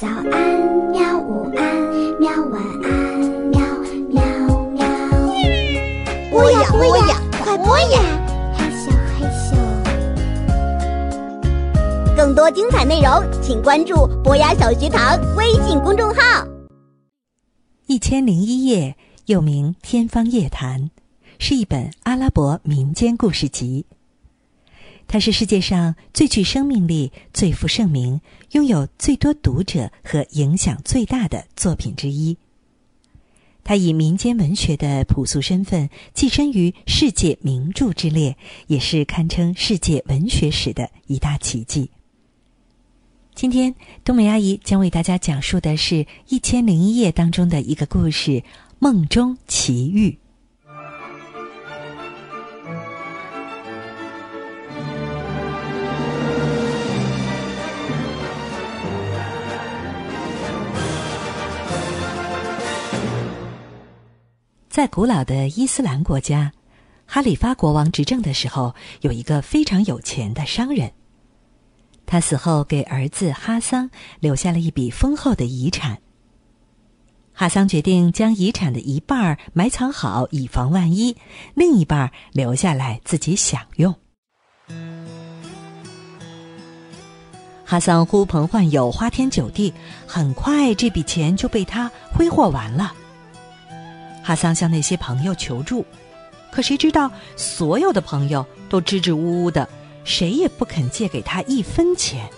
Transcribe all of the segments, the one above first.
早安，喵！午安，喵！晚安，喵喵喵。播呀播呀，快播呀！害羞害羞。更多精彩内容，请关注博雅小学堂微信公众号。一千零一夜，又名《天方夜谭》，是一本阿拉伯民间故事集。它是世界上最具生命力、最负盛名、拥有最多读者和影响最大的作品之一。它以民间文学的朴素身份跻身于世界名著之列，也是堪称世界文学史的一大奇迹。今天，冬梅阿姨将为大家讲述的是《一千零一夜》当中的一个故事《梦中奇遇》。在古老的伊斯兰国家，哈里发国王执政的时候，有一个非常有钱的商人。他死后给儿子哈桑留下了一笔丰厚的遗产。哈桑决定将遗产的一半埋藏好，以防万一；另一半留下来自己享用。哈桑呼朋唤友，花天酒地，很快这笔钱就被他挥霍完了。哈桑向那些朋友求助，可谁知道所有的朋友都支支吾吾的，谁也不肯借给他一分钱。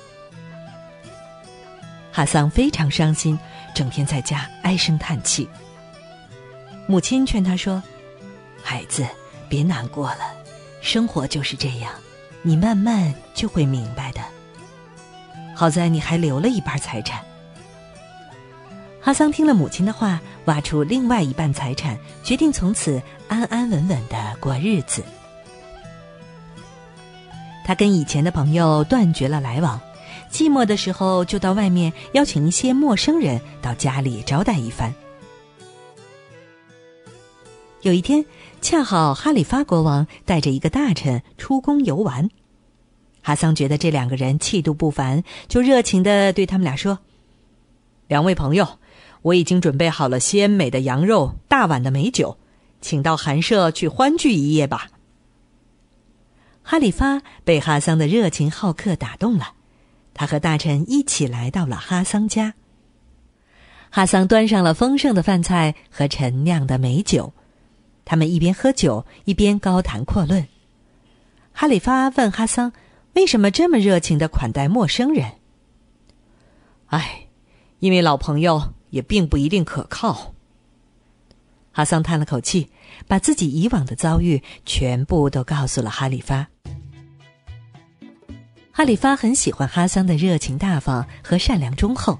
哈桑非常伤心，整天在家唉声叹气。母亲劝他说：“孩子，别难过了，生活就是这样，你慢慢就会明白的。好在你还留了一半财产。”哈桑听了母亲的话，挖出另外一半财产，决定从此安安稳稳的过日子。他跟以前的朋友断绝了来往，寂寞的时候就到外面邀请一些陌生人到家里招待一番。有一天，恰好哈里发国王带着一个大臣出宫游玩，哈桑觉得这两个人气度不凡，就热情的对他们俩说：“两位朋友。”我已经准备好了鲜美的羊肉、大碗的美酒，请到寒舍去欢聚一夜吧。哈里发被哈桑的热情好客打动了，他和大臣一起来到了哈桑家。哈桑端上了丰盛的饭菜和陈酿的美酒，他们一边喝酒一边高谈阔论。哈里发问哈桑：“为什么这么热情的款待陌生人？”哎，因为老朋友。也并不一定可靠。哈桑叹了口气，把自己以往的遭遇全部都告诉了哈里发。哈里发很喜欢哈桑的热情大方和善良忠厚，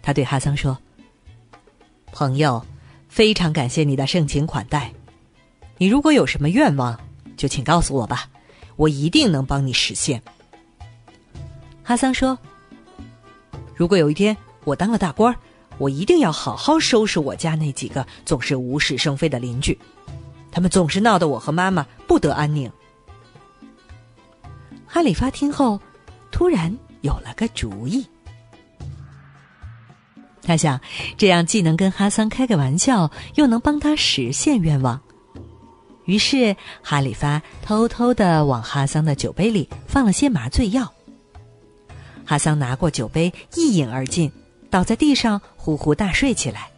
他对哈桑说：“朋友，非常感谢你的盛情款待。你如果有什么愿望，就请告诉我吧，我一定能帮你实现。”哈桑说：“如果有一天我当了大官儿。”我一定要好好收拾我家那几个总是无事生非的邻居，他们总是闹得我和妈妈不得安宁。哈里发听后，突然有了个主意。他想，这样既能跟哈桑开个玩笑，又能帮他实现愿望。于是，哈里发偷偷的往哈桑的酒杯里放了些麻醉药。哈桑拿过酒杯，一饮而尽。倒在地上，呼呼大睡起来。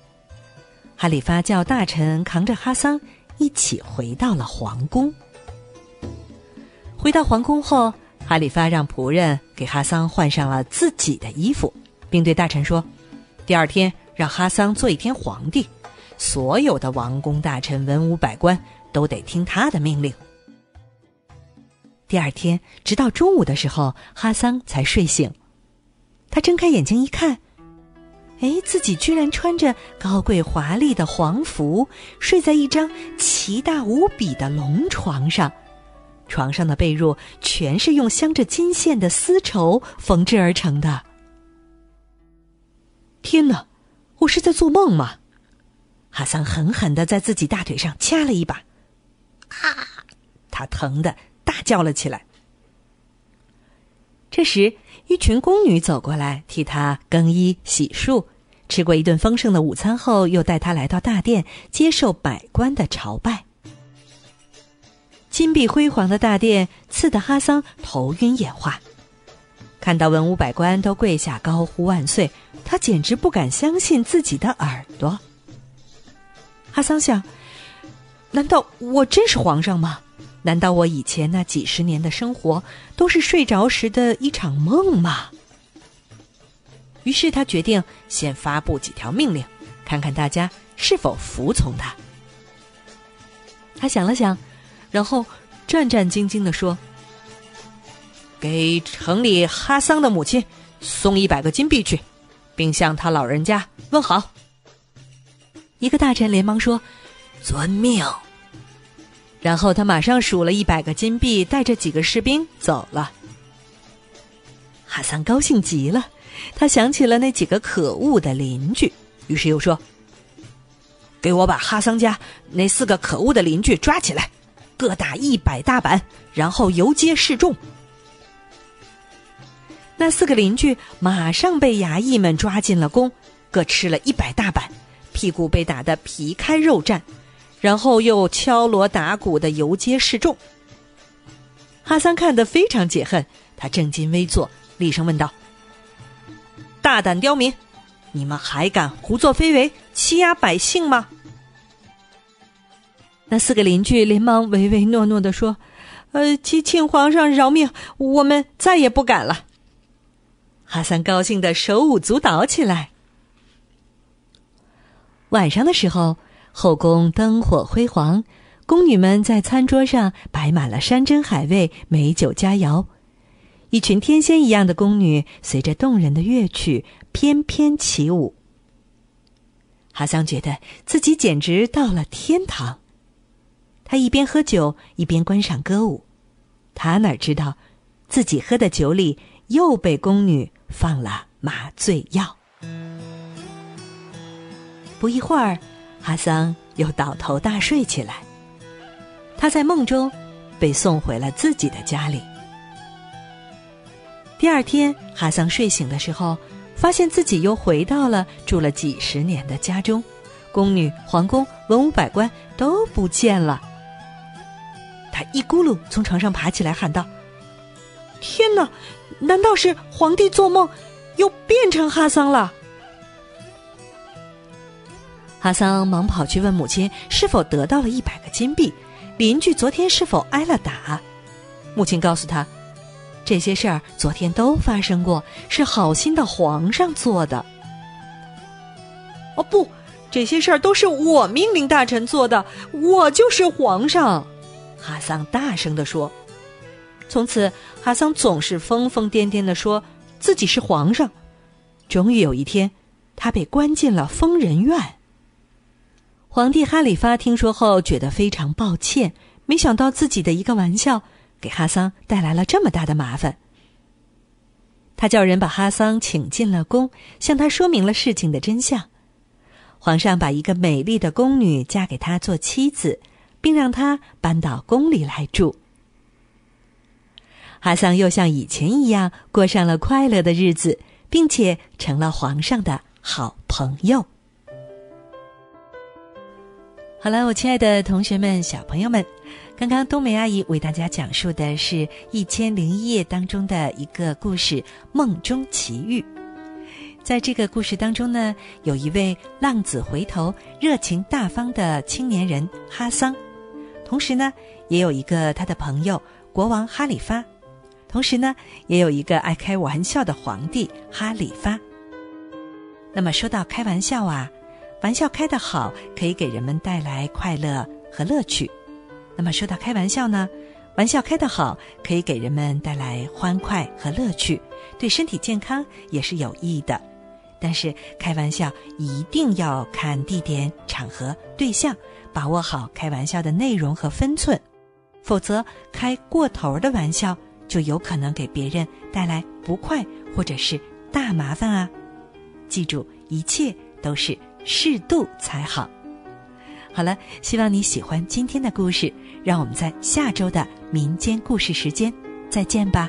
哈里发叫大臣扛着哈桑一起回到了皇宫。回到皇宫后，哈里发让仆人给哈桑换上了自己的衣服，并对大臣说：“第二天让哈桑做一天皇帝，所有的王公大臣、文武百官都得听他的命令。”第二天，直到中午的时候，哈桑才睡醒。他睁开眼睛一看。哎，自己居然穿着高贵华丽的皇服，睡在一张奇大无比的龙床上，床上的被褥全是用镶着金线的丝绸缝制而成的。天哪，我是在做梦吗？哈桑狠狠的在自己大腿上掐了一把，啊！他疼的大叫了起来。这时，一群宫女走过来替他更衣洗漱，吃过一顿丰盛的午餐后，又带他来到大殿接受百官的朝拜。金碧辉煌的大殿刺得哈桑头晕眼花，看到文武百官都跪下高呼万岁，他简直不敢相信自己的耳朵。哈桑想：难道我真是皇上吗？难道我以前那几十年的生活都是睡着时的一场梦吗？于是他决定先发布几条命令，看看大家是否服从他。他想了想，然后战战兢兢地说：“给城里哈桑的母亲送一百个金币去，并向他老人家问好。”一个大臣连忙说：“遵命。”然后他马上数了一百个金币，带着几个士兵走了。哈桑高兴极了，他想起了那几个可恶的邻居，于是又说：“给我把哈桑家那四个可恶的邻居抓起来，各打一百大板，然后游街示众。”那四个邻居马上被衙役们抓进了宫，各吃了一百大板，屁股被打得皮开肉绽。然后又敲锣打鼓的游街示众。哈桑看得非常解恨，他正襟危坐，厉声问道：“大胆刁民，你们还敢胡作非为，欺压百姓吗？”那四个邻居连忙唯唯诺诺的说：“呃，请请皇上饶命，我们再也不敢了。”哈桑高兴的手舞足蹈起来。晚上的时候。后宫灯火辉煌，宫女们在餐桌上摆满了山珍海味、美酒佳肴。一群天仙一样的宫女随着动人的乐曲翩翩起舞。哈桑觉得自己简直到了天堂。他一边喝酒一边观赏歌舞，他哪知道，自己喝的酒里又被宫女放了麻醉药。不一会儿。哈桑又倒头大睡起来。他在梦中被送回了自己的家里。第二天，哈桑睡醒的时候，发现自己又回到了住了几十年的家中，宫女、皇宫、文武百官都不见了。他一咕噜从床上爬起来，喊道：“天哪！难道是皇帝做梦，又变成哈桑了？”哈桑忙跑去问母亲是否得到了一百个金币，邻居昨天是否挨了打。母亲告诉他，这些事儿昨天都发生过，是好心的皇上做的。哦不，这些事儿都是我命令大臣做的，我就是皇上。哈桑大声地说。从此，哈桑总是疯疯癫癫地说自己是皇上。终于有一天，他被关进了疯人院。皇帝哈里发听说后，觉得非常抱歉，没想到自己的一个玩笑给哈桑带来了这么大的麻烦。他叫人把哈桑请进了宫，向他说明了事情的真相。皇上把一个美丽的宫女嫁给他做妻子，并让他搬到宫里来住。哈桑又像以前一样过上了快乐的日子，并且成了皇上的好朋友。好了，我亲爱的同学们、小朋友们，刚刚冬梅阿姨为大家讲述的是《一千零一夜》当中的一个故事《梦中奇遇》。在这个故事当中呢，有一位浪子回头、热情大方的青年人哈桑，同时呢，也有一个他的朋友国王哈里发，同时呢，也有一个爱开玩笑的皇帝哈里发。那么说到开玩笑啊。玩笑开得好，可以给人们带来快乐和乐趣。那么说到开玩笑呢，玩笑开得好，可以给人们带来欢快和乐趣，对身体健康也是有益的。但是开玩笑一定要看地点、场合、对象，把握好开玩笑的内容和分寸，否则开过头的玩笑就有可能给别人带来不快或者是大麻烦啊！记住，一切都是。适度才好。好了，希望你喜欢今天的故事，让我们在下周的民间故事时间再见吧。